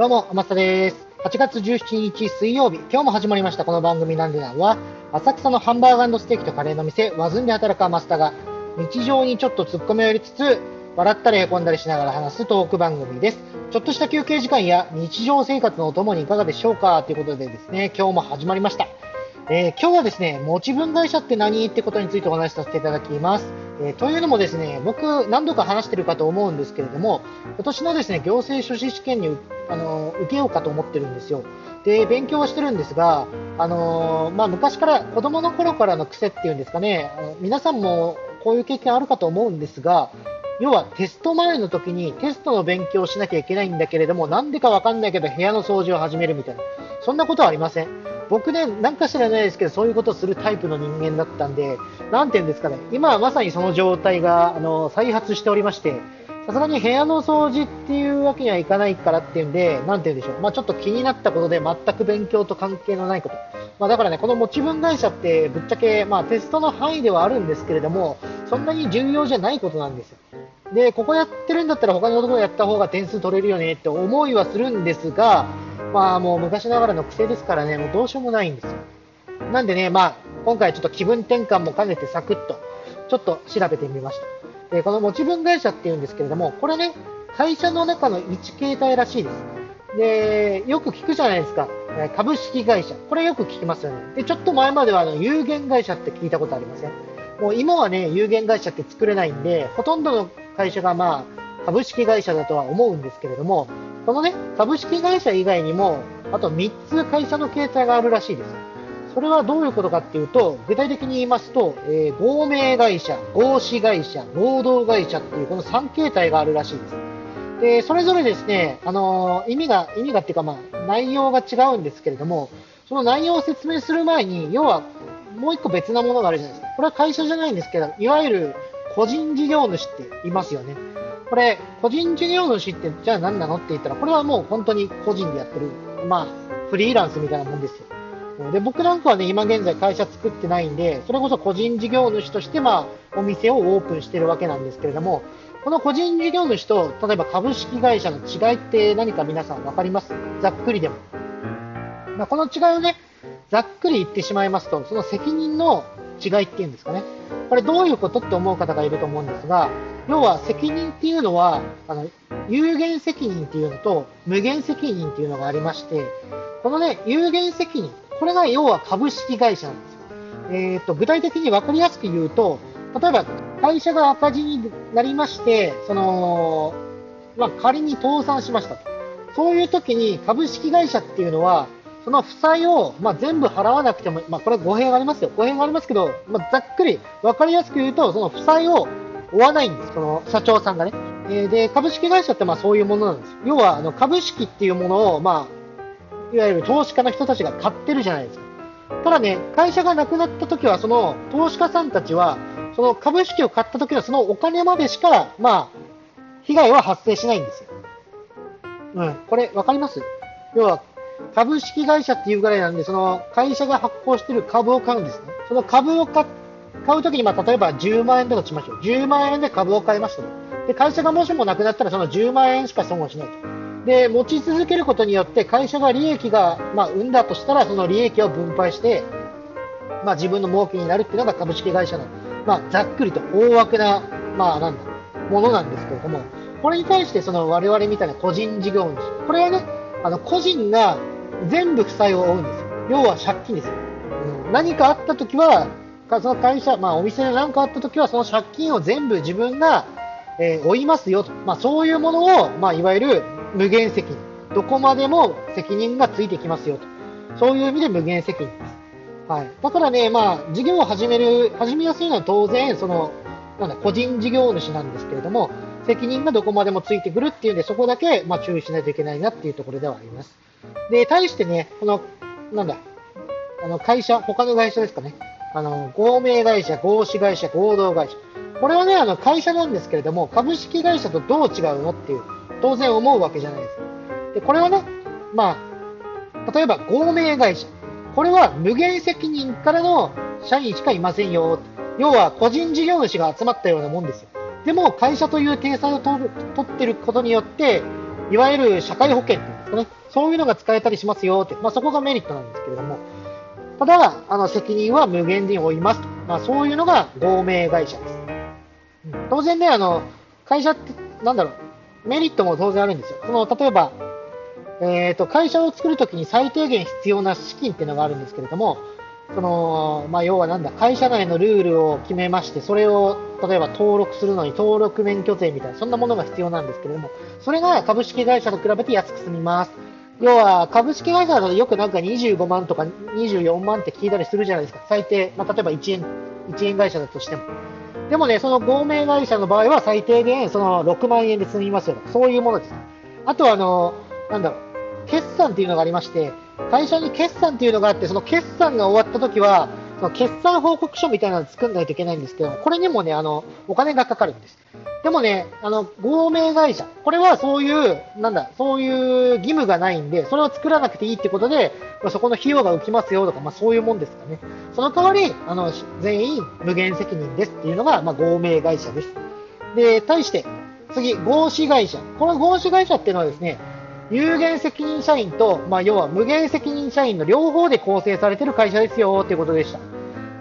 どうも、天下です。8月17日水曜日、今日も始まりましたこの番組なんでなんは、浅草のハンバーガーステーキとカレーの店、ワズンで働くマスタが、日常にちょっと突っ込みを入れつつ、笑ったりへこんだりしながら話すトーク番組です。ちょっとした休憩時間や日常生活のお供にいかがでしょうか？ということでですね、今日も始まりました。えー今日はですね、持ち分会社って何？ってことについてお話しさせていただきます。えーというのもですね、僕何度か話してるかと思うんですけれども、今年のですね、行政書士試験にあの受けようかと思ってるんですよ。で、勉強はしてるんですが、あのーまあ、昔から、子供の頃からの癖っていうんですかね、あの皆さんもこういう経験あるかと思うんですが、要はテスト前の時にテストの勉強をしなきゃいけないんだけれども、なんでかわかんないけど部屋の掃除を始めるみたいな。そんなことはありません。僕ね、なんか知らないですけど、そういうことをするタイプの人間だったんで、なんて言うんですかね、今はまさにその状態が、あの、再発しておりまして、さすがに部屋の掃除っていうわけにはいかないからっていうんで、なんて言うんでしょう、まあちょっと気になったことで全く勉強と関係のないこと。まあだからね、この持ち分会社ってぶっちゃけ、まあテストの範囲ではあるんですけれども、そんなに重要じゃないことなんですよ。で、ここやってるんだったら他のところやった方が点数取れるよねって思いはするんですが、まあもう昔ながらの癖ですからね、もうどうしようもないんですよ。なんでね、まあ今回ちょっと気分転換も兼ねてサクッと、ちょっと調べてみました。で、この持ち分会社っていうんですけれども、これね、会社の中の一形態らしいです。で、よく聞くじゃないですか。え株式会社。これよく聞きますよね。で、ちょっと前まではあの有限会社って聞いたことありません？もう今はね、有限会社って作れないんで、ほとんどの会社がまあ、株式会社だとは思うんですけれども、このね、株式会社以外にも、あと3つ会社の形態があるらしいです。それはどういうことかっていうと、具体的に言いますと、えー合名会社、合資会社、合同会社っていうこの3形態があるらしいです。で、それぞれですね、あのー意味が、意味がっていうかまあ、内容が違うんですけれども、その内容を説明する前に、要は、もう一個別なものがあるじゃないですか。これは会社じゃないんですけど、いわゆる個人事業主っていますよね。これ、個人事業主ってじゃあ何なのって言ったら、これはもう本当に個人でやってる、まあ、フリーランスみたいなもんですよ。で、僕なんかはね、今現在会社作ってないんで、それこそ個人事業主として、まあ、お店をオープンしてるわけなんですけれども、この個人事業主と、例えば株式会社の違いって何か皆さんわかります？ざっくりでも。まあ、この違いをね、ざっくり言ってしまいますと、その責任の違いっていうんですかね。これどういうことって思う方がいると思うんですが、要は責任っていうのは、あの、有限責任っていうのと無限責任っていうのがありまして、このね、有限責任、これが要は株式会社なんですよ。えっ、と、具体的に分かりやすく言うと、例えば会社が赤字になりまして、その、まあ、仮に倒産しましたと。そういう時に株式会社っていうのは、その負債を、まあ、全部払わなくても、まあ、これは語弊がありますよ。語弊がありますけど、まあ、ざっくり分かりやすく言うと、その負債を負わないんです。その社長さんがね。えーで、株式会社ってまあそういうものなんです。要は、あの、株式っていうものを、まあ、いわゆる投資家の人たちが買ってるじゃないですか。ただね、会社がなくなった時は、その投資家さんたちは、その株式を買った時のそのお金までしか、まあ、被害は発生しないんですよ。うん、これ分かります？要は、株式会社っていうぐらいなんで、その会社が発行してる株を買うんですね。その株を買うときに、まあ、例えば10万円だとしましょう。10万円で株を買いましたと。で、会社がもしもなくなったら、その10万円しか損をしないと。で、持ち続けることによって、会社が利益が、まあ、生んだとしたら、その利益を分配して、まあ、自分の儲けになるっていうのが株式会社の、まあ、ざっくりと大枠な、まあ、なんだ、ものなんですけれども、これに対して、その我々みたいな個人事業主、これはね、あの、個人が全部負債を負うんですよ。要は借金ですよ。うん何かあったときは、その会社、まあ、お店で何かあったときは、その借金を全部自分が、えー負いますよと。まあ、そういうものを、まあ、いわゆる無限責任。どこまでも責任がついてきますよと。そういう意味で無限責任です。はい。だからね、まあ、事業を始める、始めやすいのは当然、その、なんだ、個人事業主なんですけれども、責任がどこまでもついてくるっていうんで、そこだけ、まあ、注意しないといけないなっていうところではあります。で、対してね、この、なんだ、あの、会社、他の会社ですかね。あの、合名会社、合資会社、合同会社。これはね、あの、会社なんですけれども、株式会社とどう違うのっていう、当然思うわけじゃないですか。で、これはね、まあ、例えば合名会社。これは無限責任からの社員しかいませんよ。要は個人事業主が集まったようなもんですよ。でも会社という体裁を取ってることによって、いわゆる社会保険かね、そういうのが使えたりしますよって、まあ、そこがメリットなんですけれども、ただ、あの責任は無限に負いますと、まあ、そういうのが合名会社です。うん、当然ね、あの会社って、なんだろう、メリットも当然あるんですよ。その例えば、えーと、会社を作るときに最低限必要な資金っていうのがあるんですけれども、そのまあ、要はなんだ、会社内のルールを決めまして、それを例えば登録するのに登録免許税みたいな、そんなものが必要なんですけれども、それが株式会社と比べて安く済みます。要は、株式会社だとよくなんか25万とか24万って聞いたりするじゃないですか。最低、まあ、例えば1円、1円会社だとしても。でもね、その合名会社の場合は最低限その6万円で済みますよ。そういうものです。あとは、あの、なんだろう、決算っていうのがありまして、会社に決算っていうのがあって、その決算が終わった時は、その決算報告書みたいなのを作んないといけないんですけど、これにもね、あの、お金がかかるんです。でもね、あの、合名会社、これはそういう、なんだ、そういう義務がないんで、それを作らなくていいってことで、まあ、そこの費用が浮きますよとか、まあそういうもんですかね。その代わり、あの、全員無限責任ですっていうのが、まあ合名会社です。で、対して、次、合資会社。この合資会社っていうのはですね、有限責任社員と、まあ、要は無限責任社員の両方で構成されている会社ですよということでした。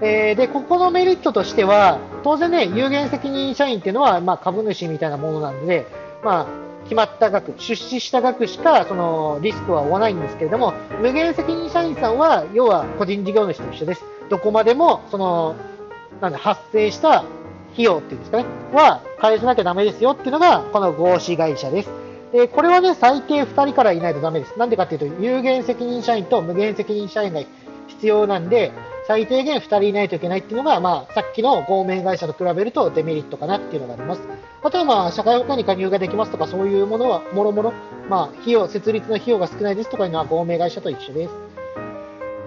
えー、で、ここのメリットとしては、当然ね、有限責任社員っていうのは、まあ、株主みたいなものなんで、まあ、決まった額、出資した額しか、その、リスクは負わないんですけれども、無限責任社員さんは、要は個人事業主と一緒です。どこまでも、その、なんだ、発生した費用っていうんですかね、は返さなきゃダメですよっていうのが、この合資会社です。で、これはね、最低2人からいないとダメです。なんでかっていうと、有限責任社員と無限責任社員が必要なんで、最低限2人いないといけないっていうのが、まあ、さっきの合名会社と比べるとデメリットかなっていうのがあります。例えば、社会保険に加入ができますとか、そういうものは、もろもろ、まあ、費用、設立の費用が少ないですとかいうのは合名会社と一緒です。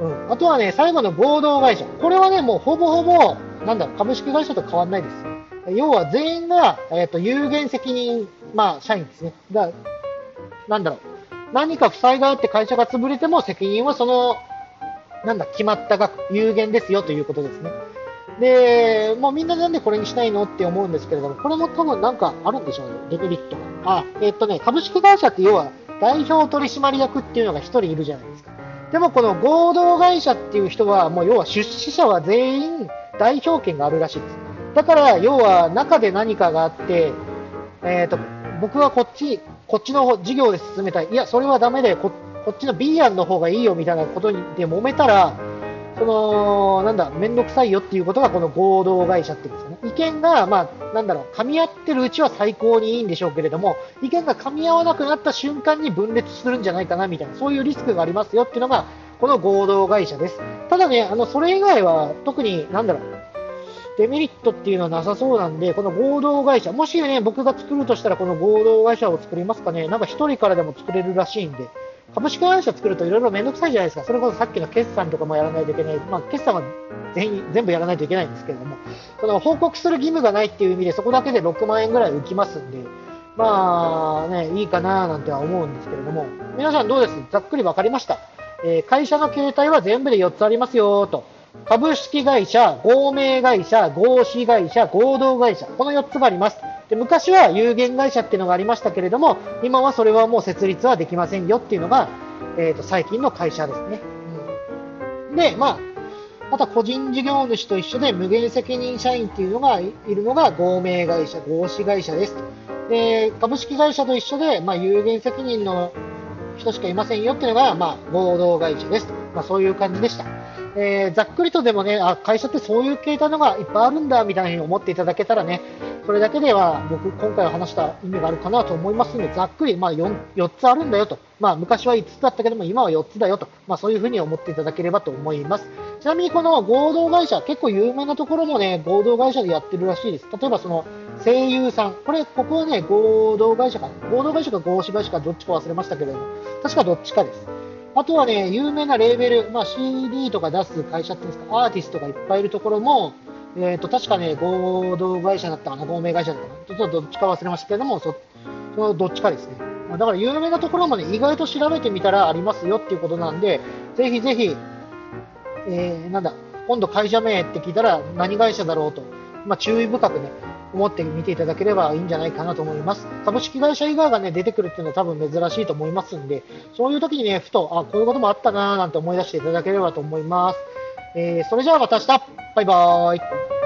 うん。あとはね、最後の合同会社。これはね、もうほぼほぼ、なんだ、株式会社と変わんないです。要は全員が、えっ、ー、と、有限責任、まあ、社員ですね。だなんだろう。何か負債があって会社が潰れても責任はその、なんだ、決まった額、有限ですよということですね。で、もうみんななんでこれにしないのって思うんですけれども、これも多分なんかあるんでしょうね、デメリットが。あ、えっ、ー、とね、株式会社って要は代表取締役っていうのが1人いるじゃないですか。でもこの合同会社っていう人は、もう要は出資者は全員代表権があるらしいです。だから、要は中で何かがあって、えっ、ー、と、僕はこっち、こっちの事業で進めたい。いや、それはダメで、ここっちの B 案の方がいいよみたいなことで揉めたら、その、なんだ、めんどくさいよっていうことがこの合同会社っていうんですかね。意見が、まあ、なんだろう、噛み合ってるうちは最高にいいんでしょうけれども、意見が噛み合わなくなった瞬間に分裂するんじゃないかなみたいな、そういうリスクがありますよっていうのが、この合同会社です。ただね、あの、それ以外は、特に、なんだろう、デメリットっていうのはなさそうなんで、この合同会社、もしね、僕が作るとしたらこの合同会社を作りますかね、なんか1人からでも作れるらしいんで、株式会社作るといろいろめんどくさいじゃないですか。それこそさっきの決算とかもやらないといけない。まあ、決算は全員、全部やらないといけないんですけれども、その報告する義務がないっていう意味で、そこだけで6万円ぐらい浮きますんで、まあね、いいかななんては思うんですけれども、皆さんどうです？ざっくり分かりました。えー、会社の形態は全部で4つありますよと。株式会社、合名会社、合資会社、合同会社、この4つがあります。で昔は有限会社っていうのがありましたけれども、今はそれはもう設立はできませんよっていうのが、えー、と最近の会社ですね。うん、で、まあ、また個人事業主と一緒で無限責任社員っていうのがいるのが合名会社、合資会社です。で、株式会社と一緒で、まあ、有限責任の人しかいませんよっていうのが、まあ、合同会社です。まあ、そういう感じでした。えー、ざっくりとでもね、あ、会社ってそういう形態のがいっぱいあるんだ、みたいなふうに思っていただけたらね、それだけでは僕、今回話した意味があるかなと思いますので、ざっくり、まあ4、4, つあるんだよと。まあ、昔は5つだったけども、今は4つだよと。まあ、そういうふうに思っていただければと思います。ちなみにこの合同会社、結構有名なところもね、合同会社でやってるらしいです。例えばその、声優さん。これ、ここはね、合同会社か。合同会社か合資会社かどっちか忘れましたけれども、確かどっちかです。あとはね、有名なレーベル、まあ、CD とか出す会社っていうんですか、アーティストがいっぱいいるところも、えっ、ー、と、確かね、合同会社だったかな、合名会社だったかな、ちょっとどっちか忘れましたけれども、そそのどっちかですね。だから有名なところもね、意外と調べてみたらありますよっていうことなんで、ぜひぜひ、えー、なんだ、今度会社名って聞いたら何会社だろうと、まあ、注意深くね、思って見ていただければいいんじゃないかなと思います。株式会社以外がね、出てくるっていうのは多分珍しいと思いますんで、そういう時にね、ふと、あ、こういうこともあったなーなんて思い出していただければと思います。えー、それじゃあまた明日バイバーイ